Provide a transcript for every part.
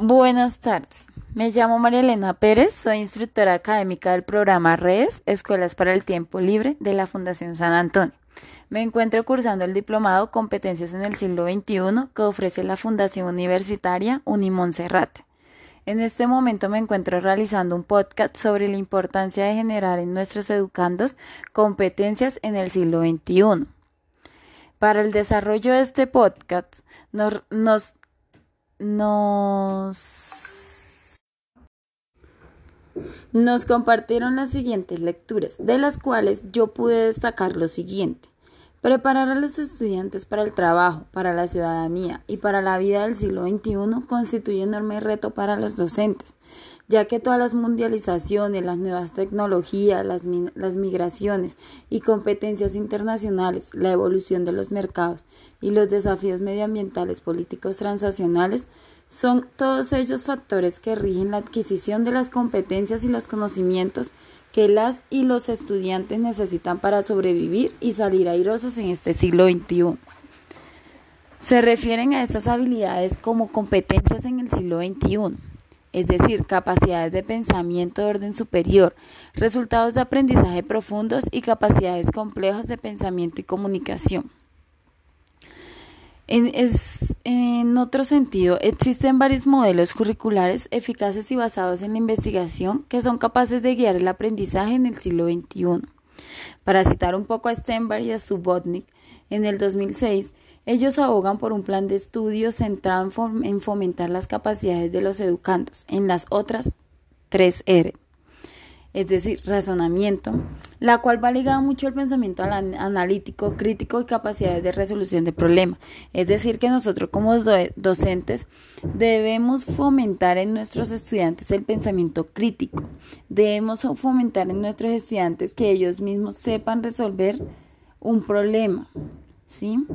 Buenas tardes. Me llamo María Elena Pérez, soy instructora académica del programa Redes, Escuelas para el Tiempo Libre de la Fundación San Antonio. Me encuentro cursando el diplomado Competencias en el siglo XXI que ofrece la Fundación Universitaria Unimonserrate. En este momento me encuentro realizando un podcast sobre la importancia de generar en nuestros educandos competencias en el siglo XXI. Para el desarrollo de este podcast nos, nos, nos compartieron las siguientes lecturas, de las cuales yo pude destacar lo siguiente. Preparar a los estudiantes para el trabajo, para la ciudadanía y para la vida del siglo XXI constituye un enorme reto para los docentes, ya que todas las mundializaciones, las nuevas tecnologías, las, migraciones y competencias internacionales, la evolución de los mercados y los desafíos medioambientales políticos transnacionales son todos ellos factores que rigen la adquisición de las competencias y los conocimientos que las y los estudiantes necesitan para sobrevivir y salir airosos en este siglo XXI. Se refieren a estas habilidades como competencias en el siglo XXI, es decir, capacidades de pensamiento de orden superior, resultados de aprendizaje profundos y capacidades complejas de pensamiento y comunicación. En, otro sentido, existen varios modelos curriculares eficaces y basados en la investigación que son capaces de guiar el aprendizaje en el siglo XXI. Para citar un poco a Stenberg y a Subotnik, en el 2006, ellos abogan por un plan de estudio centrado en fomentar las capacidades de los educandos en las otras tres R es decir, razonamiento, la cual va ligada mucho al pensamiento analítico, crítico y capacidades de resolución de problemas. Es decir, que nosotros como docentes debemos fomentar en nuestros estudiantes el pensamiento crítico. Debemos fomentar en nuestros estudiantes que ellos mismos sepan resolver un problema. ¿sí?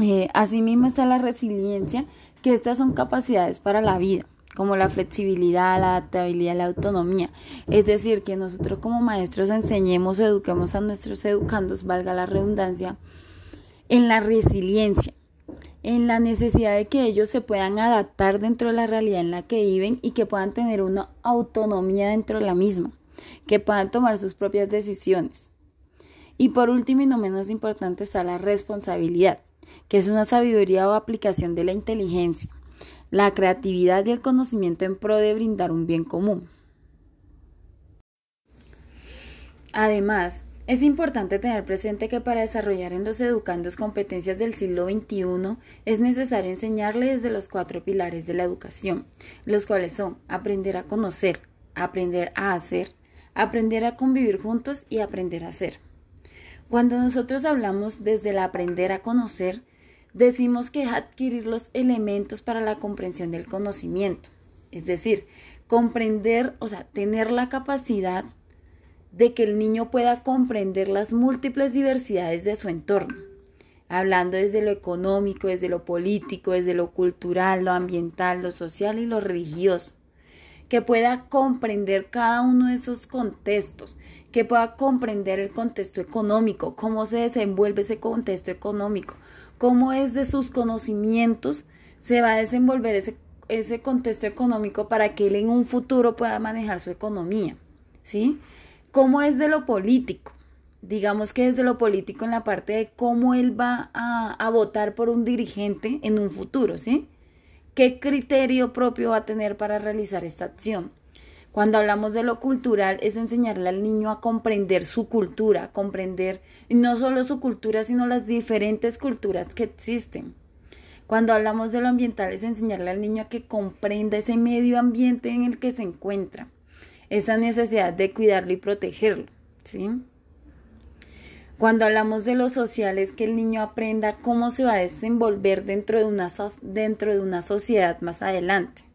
Eh, asimismo está la resiliencia, que estas son capacidades para la vida como la flexibilidad, la adaptabilidad, la autonomía. Es decir, que nosotros como maestros enseñemos o eduquemos a nuestros educandos, valga la redundancia, en la resiliencia, en la necesidad de que ellos se puedan adaptar dentro de la realidad en la que viven y que puedan tener una autonomía dentro de la misma, que puedan tomar sus propias decisiones. Y por último y no menos importante está la responsabilidad, que es una sabiduría o aplicación de la inteligencia la creatividad y el conocimiento en pro de brindar un bien común. Además, es importante tener presente que para desarrollar en los educandos competencias del siglo XXI es necesario enseñarles desde los cuatro pilares de la educación, los cuales son aprender a conocer, aprender a hacer, aprender a convivir juntos y aprender a ser. Cuando nosotros hablamos desde el aprender a conocer, decimos que es adquirir los elementos para la comprensión del conocimiento. Es decir, comprender, o sea, tener la capacidad de que el niño pueda comprender las múltiples diversidades de su entorno, hablando desde lo económico, desde lo político, desde lo cultural, lo ambiental, lo social y lo religioso, que pueda comprender cada uno de esos contextos, que pueda comprender el contexto económico, cómo se desenvuelve ese contexto económico, cómo es de sus conocimientos se va a desenvolver ese, ese contexto económico para que él en un futuro pueda manejar su economía, ¿sí? ¿Cómo es de lo político? Digamos que desde lo político en la parte de cómo él va a, a votar por un dirigente en un futuro, ¿sí? ¿Qué criterio propio va a tener para realizar esta acción? Cuando hablamos de lo cultural es enseñarle al niño a comprender su cultura, comprender no solo su cultura, sino las diferentes culturas que existen. Cuando hablamos de lo ambiental es enseñarle al niño a que comprenda ese medio ambiente en el que se encuentra, esa necesidad de cuidarlo y protegerlo, ¿sí? Cuando hablamos de lo social es que el niño aprenda cómo se va a desenvolver dentro de una, dentro de una sociedad más adelante.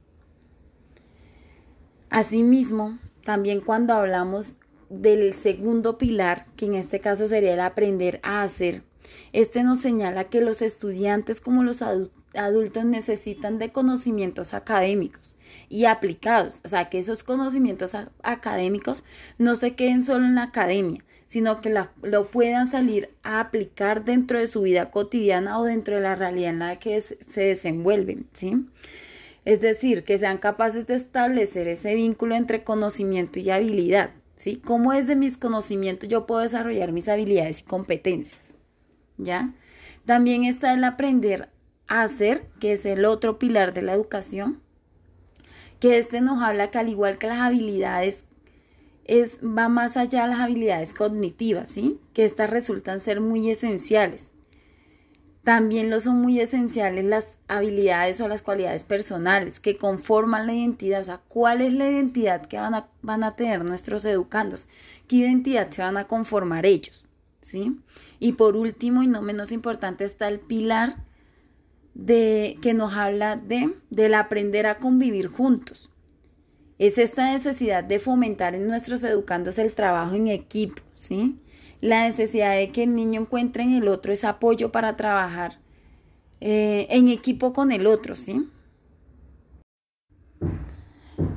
Asimismo, también cuando hablamos del segundo pilar, que en este caso sería el aprender a hacer, este nos señala que los estudiantes como los adultos necesitan de conocimientos académicos y aplicados, o sea, que esos conocimientos académicos no se queden solo en la academia, sino que lo puedan salir a aplicar dentro de su vida cotidiana o dentro de la realidad en la que se desenvuelven, ¿sí? Es decir, que sean capaces de establecer ese vínculo entre conocimiento y habilidad. ¿Sí? ¿Cómo es de mis conocimientos yo puedo desarrollar mis habilidades y competencias? ¿Ya? También está el aprender a hacer, que es el otro pilar de la educación, que este nos habla que al igual que las habilidades es, va más allá de las habilidades cognitivas, ¿sí? Que estas resultan ser muy esenciales. También lo son muy esenciales las habilidades o las cualidades personales que conforman la identidad, o sea, cuál es la identidad que van a, van a tener nuestros educandos, qué identidad se van a conformar ellos, ¿sí? Y por último y no menos importante está el pilar de que nos habla de del aprender a convivir juntos. Es esta necesidad de fomentar en nuestros educandos el trabajo en equipo, ¿sí? La necesidad de que el niño encuentre en el otro ese apoyo para trabajar eh, en equipo con el otro, ¿sí?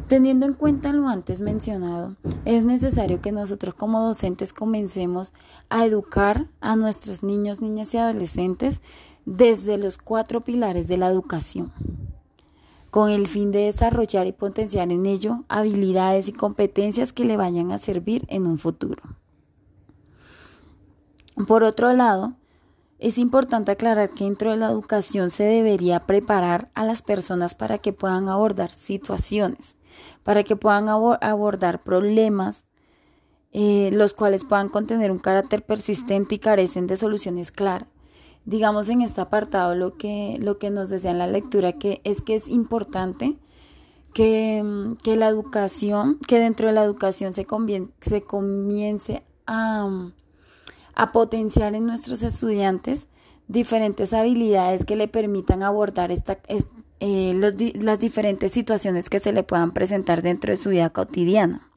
Teniendo en cuenta lo antes mencionado, es necesario que nosotros como docentes comencemos a educar a nuestros niños, niñas y adolescentes desde los cuatro pilares de la educación, con el fin de desarrollar y potenciar en ello habilidades y competencias que le vayan a servir en un futuro. Por otro lado, es importante aclarar que dentro de la educación se debería preparar a las personas para que puedan abordar situaciones, para que puedan abordar problemas, eh, los cuales puedan contener un carácter persistente y carecen de soluciones claras. Digamos en este apartado lo que, lo que nos decía en la lectura, que es que es importante que, que la educación, que dentro de la educación se, se comience a a potenciar en nuestros estudiantes diferentes habilidades que le permitan abordar esta, eh, las diferentes situaciones que se le puedan presentar dentro de su vida cotidiana.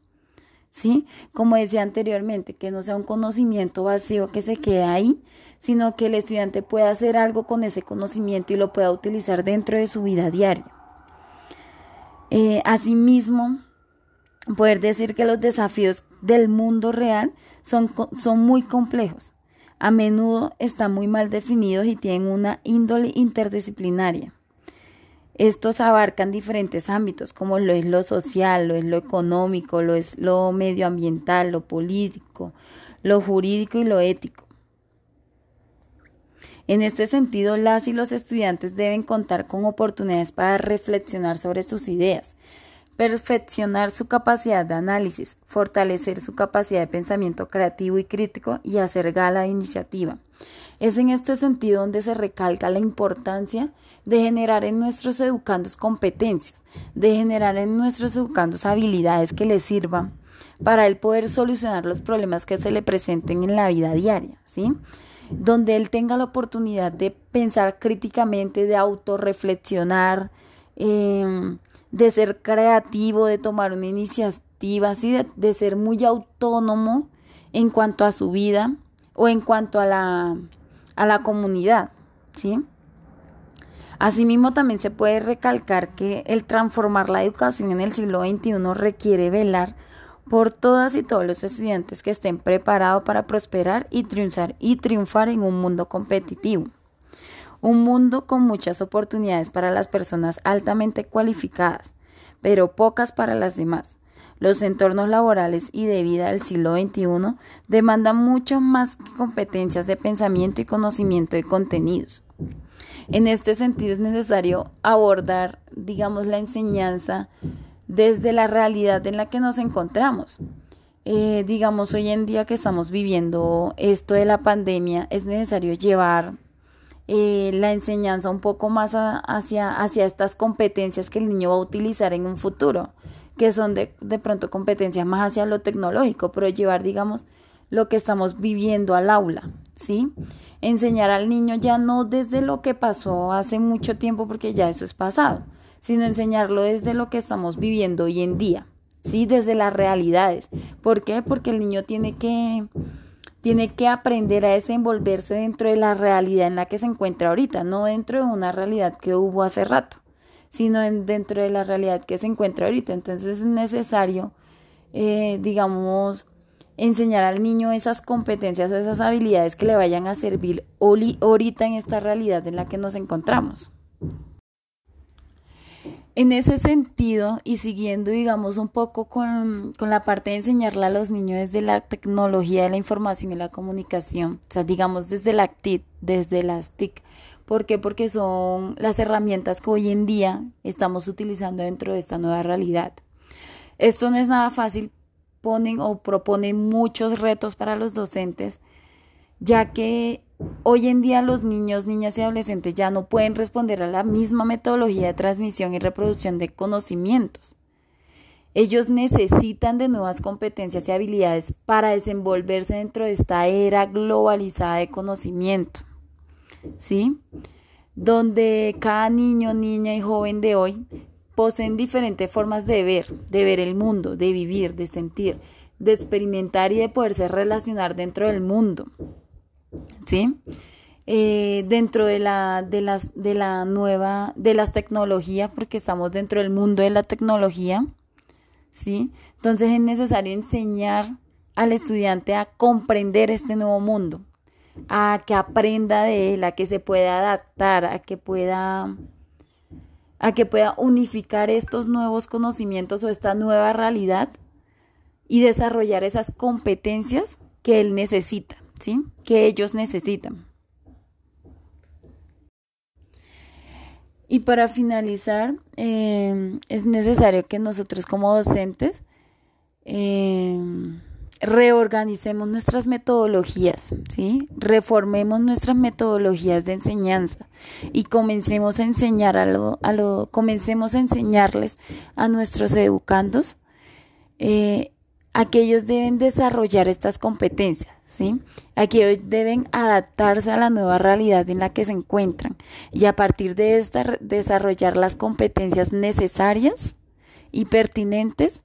¿Sí? Como decía anteriormente, que no sea un conocimiento vacío que se quede ahí, sino que el estudiante pueda hacer algo con ese conocimiento y lo pueda utilizar dentro de su vida diaria. Eh, asimismo, poder decir que los desafíos del mundo real son, son muy complejos. A menudo están muy mal definidos y tienen una índole interdisciplinaria. Estos abarcan diferentes ámbitos, como lo es lo social, lo es lo económico, lo es lo medioambiental, lo político, lo jurídico y lo ético. En este sentido, las y los estudiantes deben contar con oportunidades para reflexionar sobre sus ideas, perfeccionar su capacidad de análisis, fortalecer su capacidad de pensamiento creativo y crítico y hacer gala de iniciativa. Es en este sentido donde se recalca la importancia de generar en nuestros educandos competencias, de generar en nuestros educandos habilidades que les sirvan para él poder solucionar los problemas que se le presenten en la vida diaria, ¿sí? Donde él tenga la oportunidad de pensar críticamente, de autorreflexionar, eh, de ser creativo, de tomar una iniciativa, así de, ser muy autónomo en cuanto a su vida o en cuanto a la, a la comunidad, ¿sí? Asimismo, también se puede recalcar que el transformar la educación en el siglo XXI requiere velar por todas y todos los estudiantes que estén preparados para prosperar y triunfar, y triunfar en un mundo competitivo un mundo con muchas oportunidades para las personas altamente cualificadas, pero pocas para las demás. Los entornos laborales y de vida del siglo XXI demandan mucho más que competencias de pensamiento y conocimiento de contenidos. En este sentido es necesario abordar, digamos, la enseñanza desde la realidad en la que nos encontramos. Eh, digamos, hoy en día que estamos viviendo esto de la pandemia, es necesario llevar eh, la enseñanza un poco más hacia, hacia estas competencias que el niño va a utilizar en un futuro, que son de, de pronto competencias más hacia lo tecnológico, pero llevar, digamos, lo que estamos viviendo al aula, ¿sí? Enseñar al niño ya no desde lo que pasó hace mucho tiempo, porque ya eso es pasado, sino enseñarlo desde lo que estamos viviendo hoy en día, ¿sí? Desde las realidades. ¿Por qué? Porque el niño tiene que tiene que aprender a desenvolverse dentro de la realidad en la que se encuentra ahorita, no dentro de una realidad que hubo hace rato, sino dentro de la realidad que se encuentra ahorita. Entonces es necesario, eh, digamos, enseñar al niño esas competencias o esas habilidades que le vayan a servir ahorita en esta realidad en la que nos encontramos. En ese sentido, y siguiendo, digamos, un poco con, con, la parte de enseñarle a los niños desde la tecnología de la información y la comunicación, o sea, digamos, desde la TIC, desde las TIC. ¿Por qué? Porque son las herramientas que hoy en día estamos utilizando dentro de esta nueva realidad. Esto no es nada fácil, ponen o proponen muchos retos para los docentes, ya que Hoy en día los niños, niñas y adolescentes ya no pueden responder a la misma metodología de transmisión y reproducción de conocimientos. Ellos necesitan de nuevas competencias y habilidades para desenvolverse dentro de esta era globalizada de conocimiento. ¿Sí? Donde cada niño, niña y joven de hoy poseen diferentes formas de ver, de ver el mundo, de vivir, de sentir, de experimentar y de poderse relacionar dentro del mundo. ¿Sí? Eh, dentro de la, de, las, de la nueva, de las tecnologías, porque estamos dentro del mundo de la tecnología, ¿sí? Entonces es necesario enseñar al estudiante a comprender este nuevo mundo, a que aprenda de él, a que se pueda adaptar, a que pueda a que pueda unificar estos nuevos conocimientos o esta nueva realidad y desarrollar esas competencias que él necesita. ¿Sí? que ellos necesitan. Y para finalizar, em, es necesario que nosotros como docentes em, reorganicemos nuestras metodologías, ¿sí? reformemos nuestras metodologías de enseñanza y comencemos a enseñar a lo, a lo comencemos a enseñarles a nuestros educandos eh, a que ellos deben desarrollar estas competencias ¿sí? Aquí deben adaptarse a la nueva realidad en la que se encuentran y a partir de esta desarrollar las competencias necesarias y pertinentes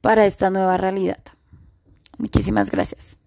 para esta nueva realidad. Muchísimas gracias.